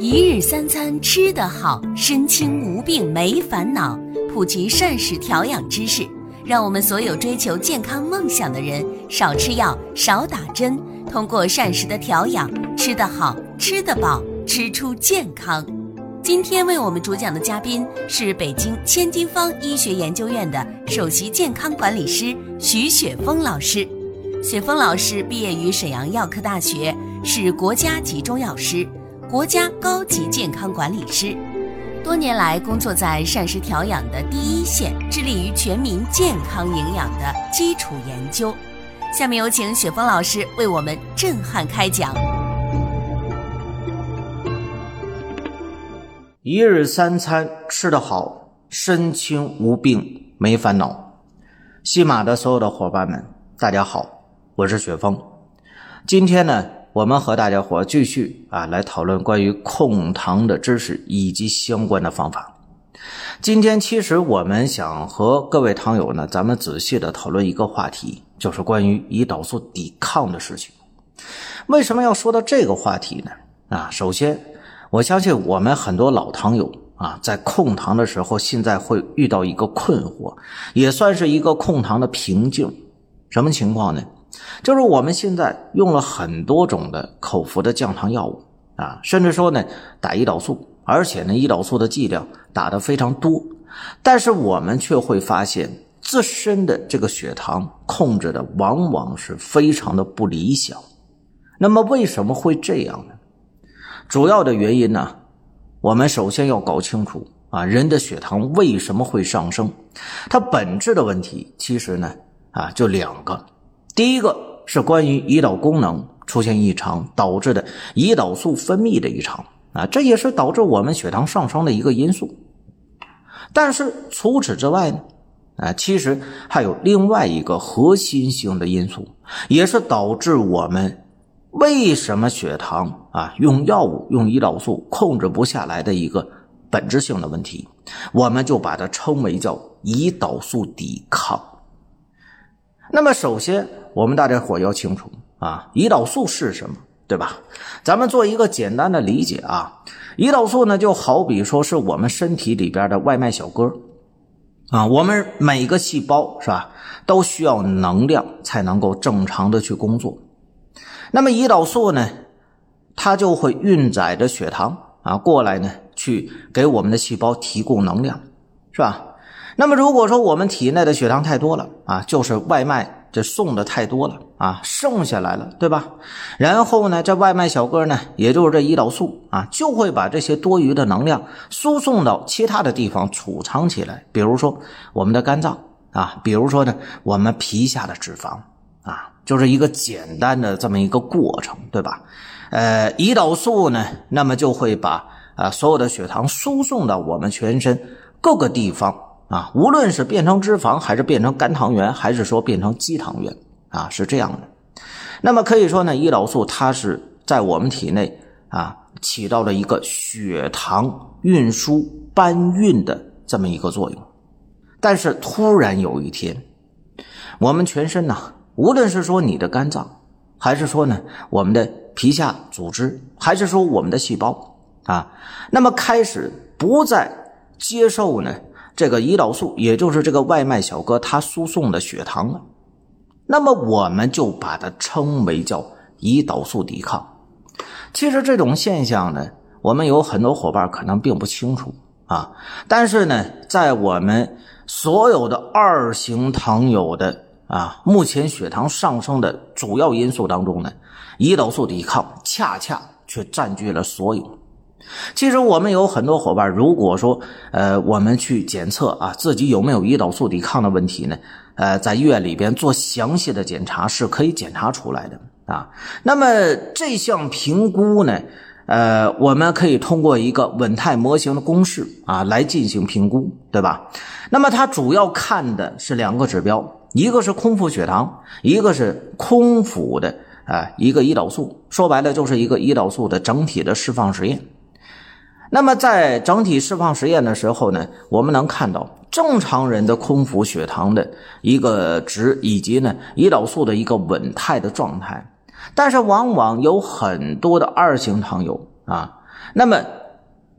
一日三餐吃得好，身轻无病没烦恼。普及膳食调养知识，让我们所有追求健康梦想的人少吃药、少打针，通过膳食的调养，吃得好、吃得饱、吃出健康。今天为我们主讲的嘉宾是北京千金方医学研究院的首席健康管理师徐雪峰老师。雪峰老师毕业于沈阳药科大学，是国家级中药师。国家高级健康管理师，多年来工作在膳食调养的第一线，致力于全民健康营养的基础研究。下面有请雪峰老师为我们震撼开讲。一日三餐吃得好，身轻无病没烦恼。西马的所有的伙伴们，大家好，我是雪峰。今天呢？我们和大家伙继续啊来讨论关于控糖的知识以及相关的方法。今天其实我们想和各位糖友呢，咱们仔细的讨论一个话题，就是关于胰岛素抵抗的事情。为什么要说到这个话题呢？啊，首先我相信我们很多老糖友啊，在控糖的时候，现在会遇到一个困惑，也算是一个控糖的瓶颈。什么情况呢？就是我们现在用了很多种的口服的降糖药物啊，甚至说呢打胰岛素，而且呢胰岛素的剂量打的非常多，但是我们却会发现自身的这个血糖控制的往往是非常的不理想。那么为什么会这样呢？主要的原因呢，我们首先要搞清楚啊，人的血糖为什么会上升？它本质的问题其实呢啊就两个。第一个是关于胰岛功能出现异常导致的胰岛素分泌的异常啊，这也是导致我们血糖上升的一个因素。但是除此之外呢，啊，其实还有另外一个核心性的因素，也是导致我们为什么血糖啊用药物用胰岛素控制不下来的一个本质性的问题，我们就把它称为叫胰岛素抵抗。那么首先。我们大家伙要清楚啊，胰岛素是什么，对吧？咱们做一个简单的理解啊，胰岛素呢就好比说是我们身体里边的外卖小哥啊，我们每个细胞是吧，都需要能量才能够正常的去工作。那么胰岛素呢，它就会运载着血糖啊过来呢，去给我们的细胞提供能量，是吧？那么如果说我们体内的血糖太多了啊，就是外卖。这送的太多了啊，剩下来了，对吧？然后呢，这外卖小哥呢，也就是这胰岛素啊，就会把这些多余的能量输送到其他的地方储藏起来，比如说我们的肝脏啊，比如说呢，我们皮下的脂肪啊，就是一个简单的这么一个过程，对吧？呃，胰岛素呢，那么就会把啊所有的血糖输送到我们全身各个地方。啊，无论是变成脂肪，还是变成肝糖原，还是说变成肌糖原，啊，是这样的。那么可以说呢，胰岛素它是在我们体内啊，起到了一个血糖运输搬运的这么一个作用。但是突然有一天，我们全身呢，无论是说你的肝脏，还是说呢我们的皮下组织，还是说我们的细胞啊，那么开始不再接受呢。这个胰岛素，也就是这个外卖小哥他输送的血糖了，那么我们就把它称为叫胰岛素抵抗。其实这种现象呢，我们有很多伙伴可能并不清楚啊。但是呢，在我们所有的二型糖友的啊，目前血糖上升的主要因素当中呢，胰岛素抵抗恰恰却占据了所有。其实我们有很多伙伴，如果说呃我们去检测啊自己有没有胰岛素抵抗的问题呢？呃，在医院里边做详细的检查是可以检查出来的啊。那么这项评估呢，呃，我们可以通过一个稳态模型的公式啊来进行评估，对吧？那么它主要看的是两个指标，一个是空腹血糖，一个是空腹的啊一个胰岛素。说白了就是一个胰岛素的整体的释放实验。那么在整体释放实验的时候呢，我们能看到正常人的空腹血糖的一个值，以及呢胰岛素的一个稳态的状态。但是往往有很多的二型糖友啊，那么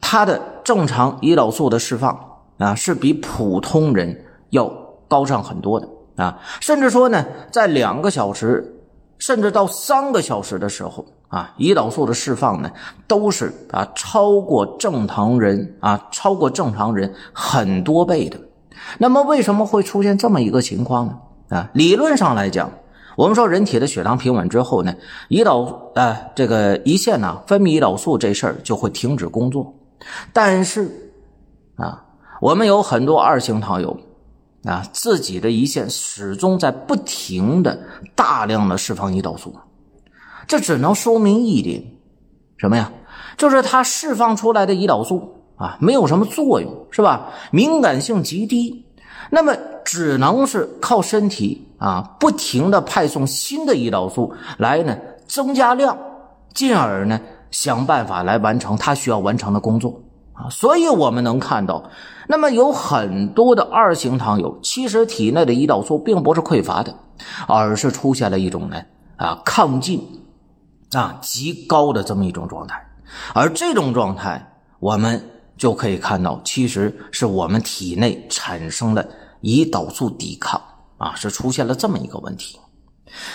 它的正常胰岛素的释放啊，是比普通人要高上很多的啊，甚至说呢，在两个小时甚至到三个小时的时候啊，胰岛素的释放呢，都是啊超过正常人啊，超过正常人很多倍的。那么为什么会出现这么一个情况呢？啊，理论上来讲。我们说，人体的血糖平稳之后呢，胰岛啊，这个胰腺呢分泌胰岛素这事儿就会停止工作。但是啊，我们有很多二型糖友啊，自己的胰腺始终在不停的大量的释放胰岛素，这只能说明一点什么呀？就是它释放出来的胰岛素啊，没有什么作用，是吧？敏感性极低。那么只能是靠身体啊，不停的派送新的胰岛素来呢，增加量，进而呢想办法来完成它需要完成的工作啊。所以我们能看到，那么有很多的二型糖友，其实体内的胰岛素并不是匮乏的，而是出现了一种呢啊亢进啊极高的这么一种状态，而这种状态我们。就可以看到，其实是我们体内产生了胰岛素抵抗啊，是出现了这么一个问题。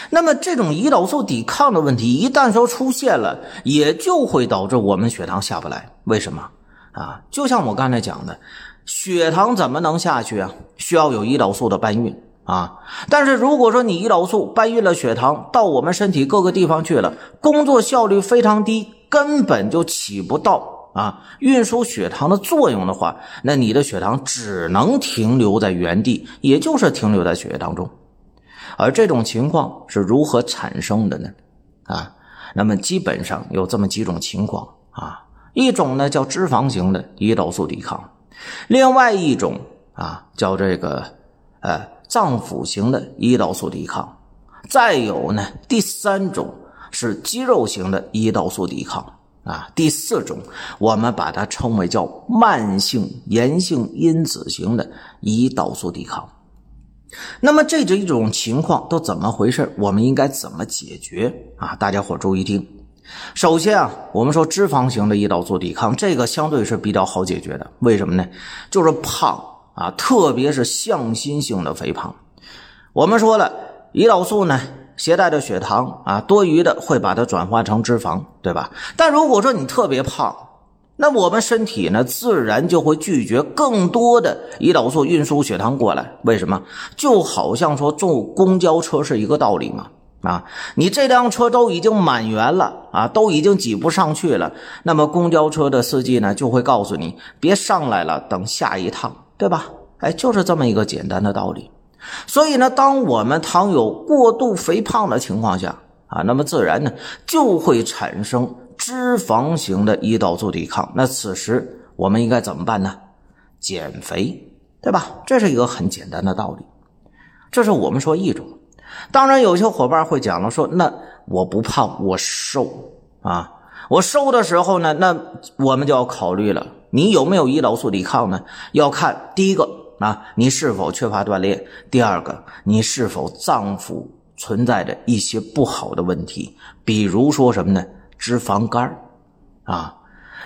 那么这种胰岛素抵抗的问题一旦说出现了，也就会导致我们血糖下不来。为什么啊？就像我刚才讲的，血糖怎么能下去啊？需要有胰岛素的搬运啊。但是如果说你胰岛素搬运了血糖到我们身体各个地方去了，工作效率非常低，根本就起不到。啊，运输血糖的作用的话，那你的血糖只能停留在原地，也就是停留在血液当中。而这种情况是如何产生的呢？啊，那么基本上有这么几种情况啊，一种呢叫脂肪型的胰岛素抵抗，另外一种啊叫这个呃脏腑型的胰岛素抵抗，再有呢第三种是肌肉型的胰岛素抵抗。啊，第四种，我们把它称为叫慢性炎性因子型的胰岛素抵抗。那么这几种情况都怎么回事？我们应该怎么解决啊？大家伙注意听。首先啊，我们说脂肪型的胰岛素抵抗，这个相对是比较好解决的。为什么呢？就是胖啊，特别是向心性的肥胖。我们说了，胰岛素呢。携带的血糖啊，多余的会把它转化成脂肪，对吧？但如果说你特别胖，那我们身体呢，自然就会拒绝更多的胰岛素运输血糖过来。为什么？就好像说坐公交车是一个道理嘛。啊，你这辆车都已经满员了啊，都已经挤不上去了，那么公交车的司机呢，就会告诉你别上来了，等下一趟，对吧？哎，就是这么一个简单的道理。所以呢，当我们糖有过度肥胖的情况下啊，那么自然呢就会产生脂肪型的胰岛素抵抗。那此时我们应该怎么办呢？减肥，对吧？这是一个很简单的道理。这是我们说一种。当然，有些伙伴会讲了，说那我不胖，我瘦啊。我瘦的时候呢，那我们就要考虑了，你有没有胰岛素抵抗呢？要看第一个。啊，你是否缺乏锻炼？第二个，你是否脏腑存在着一些不好的问题？比如说什么呢？脂肪肝啊，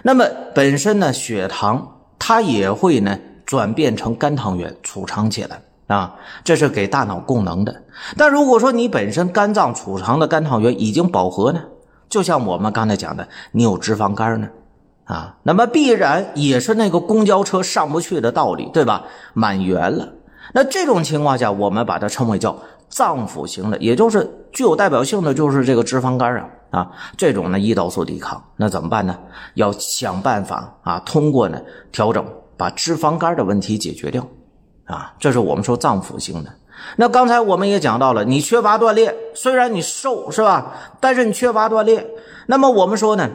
那么本身呢，血糖它也会呢转变成肝糖原储藏起来啊，这是给大脑供能的。但如果说你本身肝脏储藏的肝糖原已经饱和呢，就像我们刚才讲的，你有脂肪肝呢？啊，那么必然也是那个公交车上不去的道理，对吧？满员了，那这种情况下，我们把它称为叫脏腑型的，也就是具有代表性的，就是这个脂肪肝啊啊，这种呢胰岛素抵抗，那怎么办呢？要想办法啊，通过呢调整，把脂肪肝的问题解决掉啊，这是我们说脏腑型的。那刚才我们也讲到了，你缺乏锻炼，虽然你瘦是吧？但是你缺乏锻炼，那么我们说呢？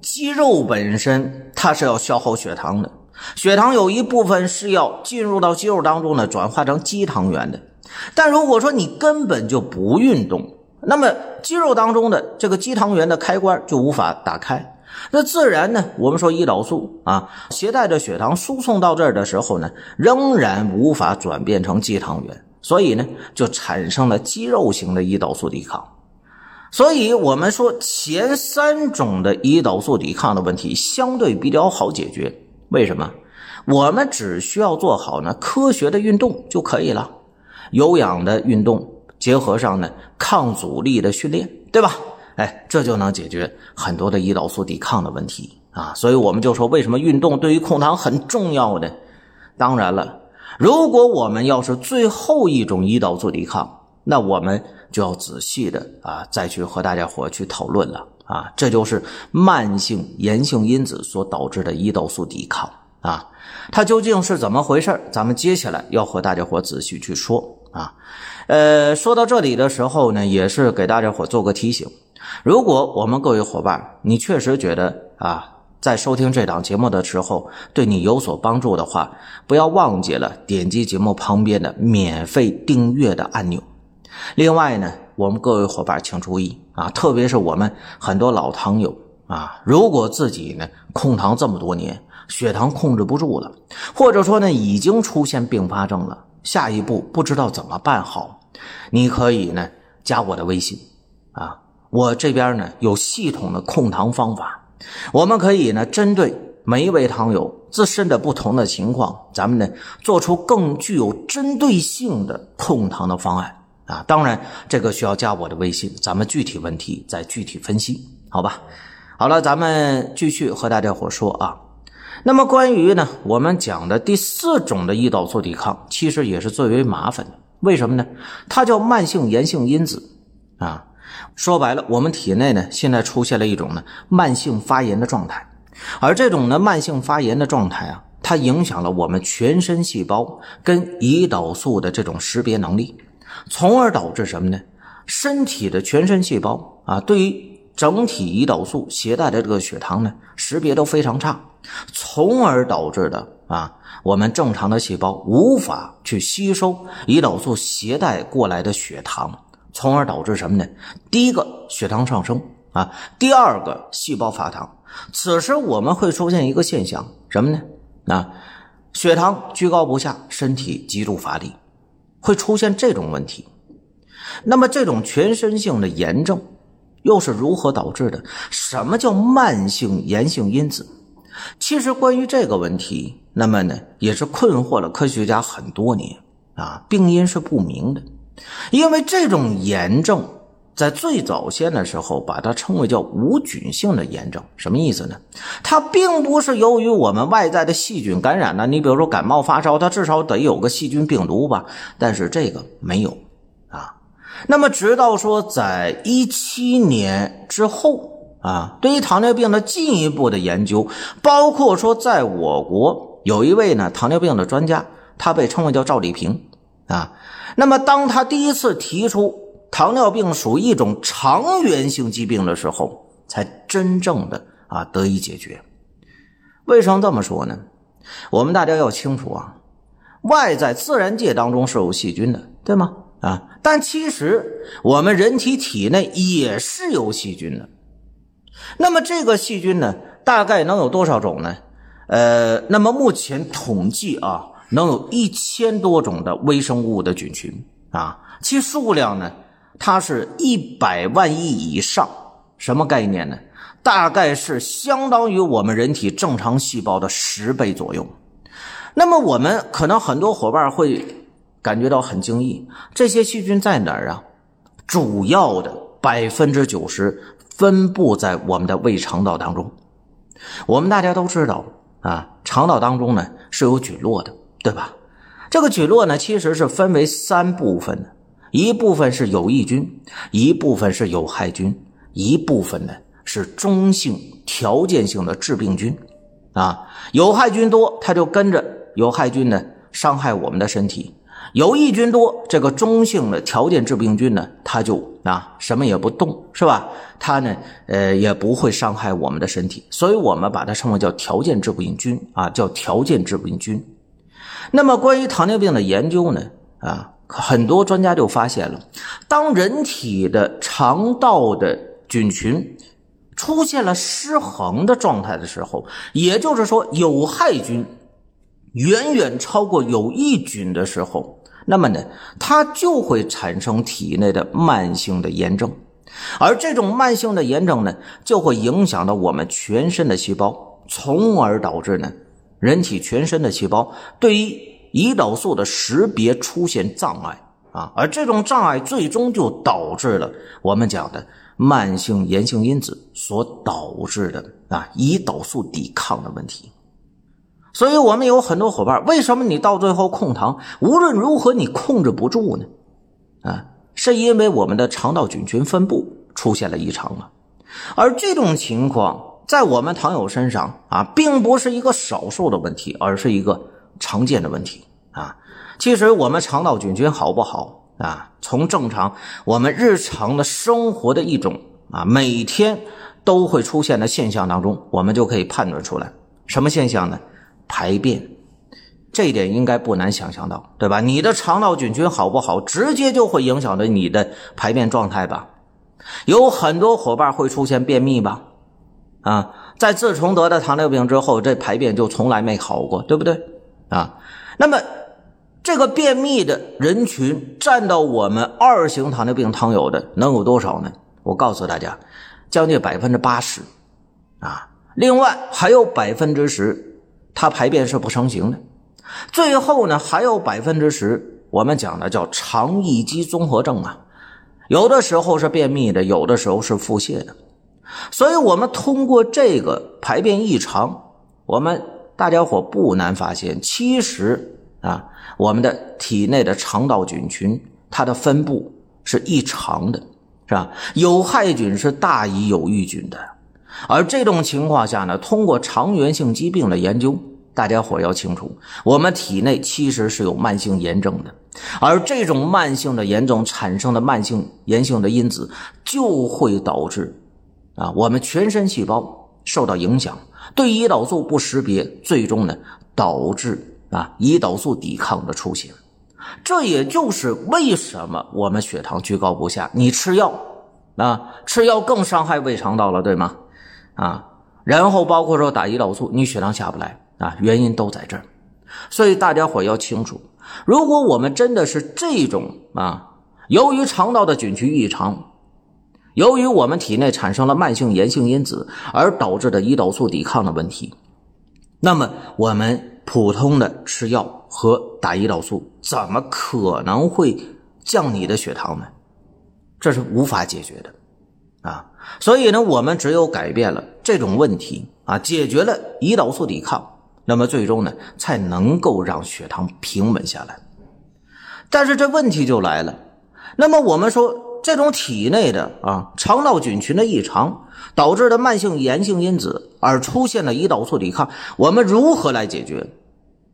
肌肉本身它是要消耗血糖的，血糖有一部分是要进入到肌肉当中呢，转化成肌糖原的。但如果说你根本就不运动，那么肌肉当中的这个肌糖原的开关就无法打开，那自然呢，我们说胰岛素啊，携带着血糖输送到这儿的时候呢，仍然无法转变成肌糖原，所以呢，就产生了肌肉型的胰岛素抵抗。所以，我们说前三种的胰岛素抵抗的问题相对比较好解决。为什么？我们只需要做好呢科学的运动就可以了，有氧的运动结合上呢抗阻力的训练，对吧？哎，这就能解决很多的胰岛素抵抗的问题啊。所以我们就说，为什么运动对于控糖很重要呢？当然了，如果我们要是最后一种胰岛素抵抗，那我们。就要仔细的啊，再去和大家伙去讨论了啊，这就是慢性炎性因子所导致的胰岛素抵抗啊，它究竟是怎么回事咱们接下来要和大家伙仔细去说啊。呃，说到这里的时候呢，也是给大家伙做个提醒，如果我们各位伙伴你确实觉得啊，在收听这档节目的时候对你有所帮助的话，不要忘记了点击节目旁边的免费订阅的按钮。另外呢，我们各位伙伴请注意啊，特别是我们很多老糖友啊，如果自己呢控糖这么多年，血糖控制不住了，或者说呢已经出现并发症了，下一步不知道怎么办好，你可以呢加我的微信啊，我这边呢有系统的控糖方法，我们可以呢针对每一位糖友自身的不同的情况，咱们呢做出更具有针对性的控糖的方案。啊，当然，这个需要加我的微信，咱们具体问题再具体分析，好吧？好了，咱们继续和大家伙说啊。那么关于呢，我们讲的第四种的胰岛素抵抗，其实也是最为麻烦的。为什么呢？它叫慢性炎性因子啊。说白了，我们体内呢现在出现了一种呢慢性发炎的状态，而这种呢慢性发炎的状态啊，它影响了我们全身细胞跟胰岛素的这种识别能力。从而导致什么呢？身体的全身细胞啊，对于整体胰岛素携带的这个血糖呢，识别都非常差，从而导致的啊，我们正常的细胞无法去吸收胰岛素携带过来的血糖，从而导致什么呢？第一个血糖上升啊，第二个细胞发糖。此时我们会出现一个现象，什么呢？啊，血糖居高不下，身体极度乏力。会出现这种问题，那么这种全身性的炎症又是如何导致的？什么叫慢性炎性因子？其实关于这个问题，那么呢也是困惑了科学家很多年啊，病因是不明的，因为这种炎症。在最早先的时候，把它称为叫无菌性的炎症，什么意思呢？它并不是由于我们外在的细菌感染的。你比如说感冒发烧，它至少得有个细菌病毒吧？但是这个没有啊。那么直到说在一七年之后啊，对于糖尿病的进一步的研究，包括说在我国有一位呢糖尿病的专家，他被称为叫赵立平啊。那么当他第一次提出。糖尿病属于一种长源性疾病的时候，才真正的啊得以解决。为什么这么说呢？我们大家要清楚啊，外在自然界当中是有细菌的，对吗？啊，但其实我们人体体内也是有细菌的。那么这个细菌呢，大概能有多少种呢？呃，那么目前统计啊，能有一千多种的微生物的菌群啊，其数量呢？它是一百万亿以上，什么概念呢？大概是相当于我们人体正常细胞的十倍左右。那么我们可能很多伙伴会感觉到很惊异，这些细菌在哪儿啊？主要的百分之九十分布在我们的胃肠道当中。我们大家都知道啊，肠道当中呢是有菌落的，对吧？这个菌落呢其实是分为三部分的。一部分是有益菌，一部分是有害菌，一部分呢是中性条件性的致病菌，啊，有害菌多，它就跟着有害菌呢伤害我们的身体；有益菌多，这个中性的条件致病菌呢，它就啊什么也不动，是吧？它呢，呃，也不会伤害我们的身体，所以我们把它称为叫条件致病菌啊，叫条件致病菌。那么关于糖尿病的研究呢，啊。很多专家就发现了，当人体的肠道的菌群出现了失衡的状态的时候，也就是说有害菌远远超过有益菌的时候，那么呢，它就会产生体内的慢性的炎症。而这种慢性的炎症呢，就会影响到我们全身的细胞，从而导致呢，人体全身的细胞对于胰岛素的识别出现障碍啊，而这种障碍最终就导致了我们讲的慢性炎性因子所导致的啊胰岛素抵抗的问题。所以，我们有很多伙伴，为什么你到最后控糖，无论如何你控制不住呢？啊，是因为我们的肠道菌群分布出现了异常了，而这种情况在我们糖友身上啊，并不是一个少数的问题，而是一个常见的问题啊。其实我们肠道菌群好不好啊？从正常我们日常的生活的一种啊，每天都会出现的现象当中，我们就可以判断出来，什么现象呢？排便。这一点应该不难想象到，对吧？你的肠道菌群好不好，直接就会影响着你的排便状态吧。有很多伙伴会出现便秘吧？啊，在自从得了糖尿病之后，这排便就从来没好过，对不对？啊，那么这个便秘的人群占到我们二型糖尿病糖友的能有多少呢？我告诉大家，将近百分之八十。啊，另外还有百分之十，他排便是不成形的。最后呢，还有百分之十，我们讲的叫肠易激综合症啊，有的时候是便秘的，有的时候是腹泻的，所以我们通过这个排便异常，我们大家伙不难发现，其实啊，我们的体内的肠道菌群它的分布是异常的，是吧？有害菌是大于有益菌的，而这种情况下呢，通过肠源性疾病的研究。大家伙要清楚，我们体内其实是有慢性炎症的，而这种慢性的炎症产生的慢性炎性的因子，就会导致啊，我们全身细胞受到影响，对胰岛素不识别，最终呢导致啊胰岛素抵抗的出现。这也就是为什么我们血糖居高不下，你吃药啊，吃药更伤害胃肠道了，对吗？啊，然后包括说打胰岛素，你血糖下不来。啊，原因都在这儿，所以大家伙要清楚，如果我们真的是这种啊，由于肠道的菌群异常，由于我们体内产生了慢性炎性因子而导致的胰岛素抵抗的问题，那么我们普通的吃药和打胰岛素怎么可能会降你的血糖呢？这是无法解决的啊！所以呢，我们只有改变了这种问题啊，解决了胰岛素抵抗。那么最终呢，才能够让血糖平稳下来。但是这问题就来了，那么我们说这种体内的啊肠道菌群的异常导致的慢性炎性因子而出现了胰岛素抵抗，我们如何来解决？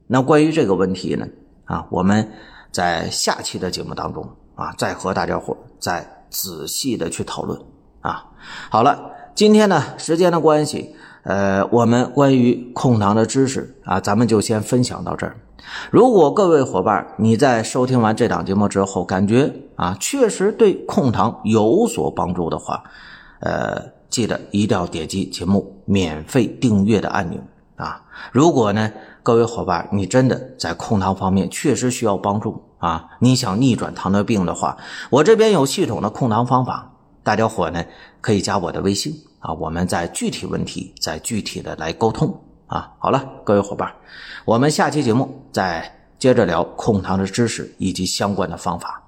那关于这个问题呢，啊，我们在下期的节目当中啊，再和大家伙再仔细的去讨论啊。好了，今天呢，时间的关系。呃，我们关于控糖的知识啊，咱们就先分享到这儿。如果各位伙伴你在收听完这档节目之后，感觉啊确实对控糖有所帮助的话，呃，记得一定要点击节目免费订阅的按钮啊。如果呢，各位伙伴你真的在控糖方面确实需要帮助啊，你想逆转糖尿病的话，我这边有系统的控糖方法，大家伙呢可以加我的微信。啊，我们再具体问题再具体的来沟通啊。好了，各位伙伴，我们下期节目再接着聊控糖的知识以及相关的方法。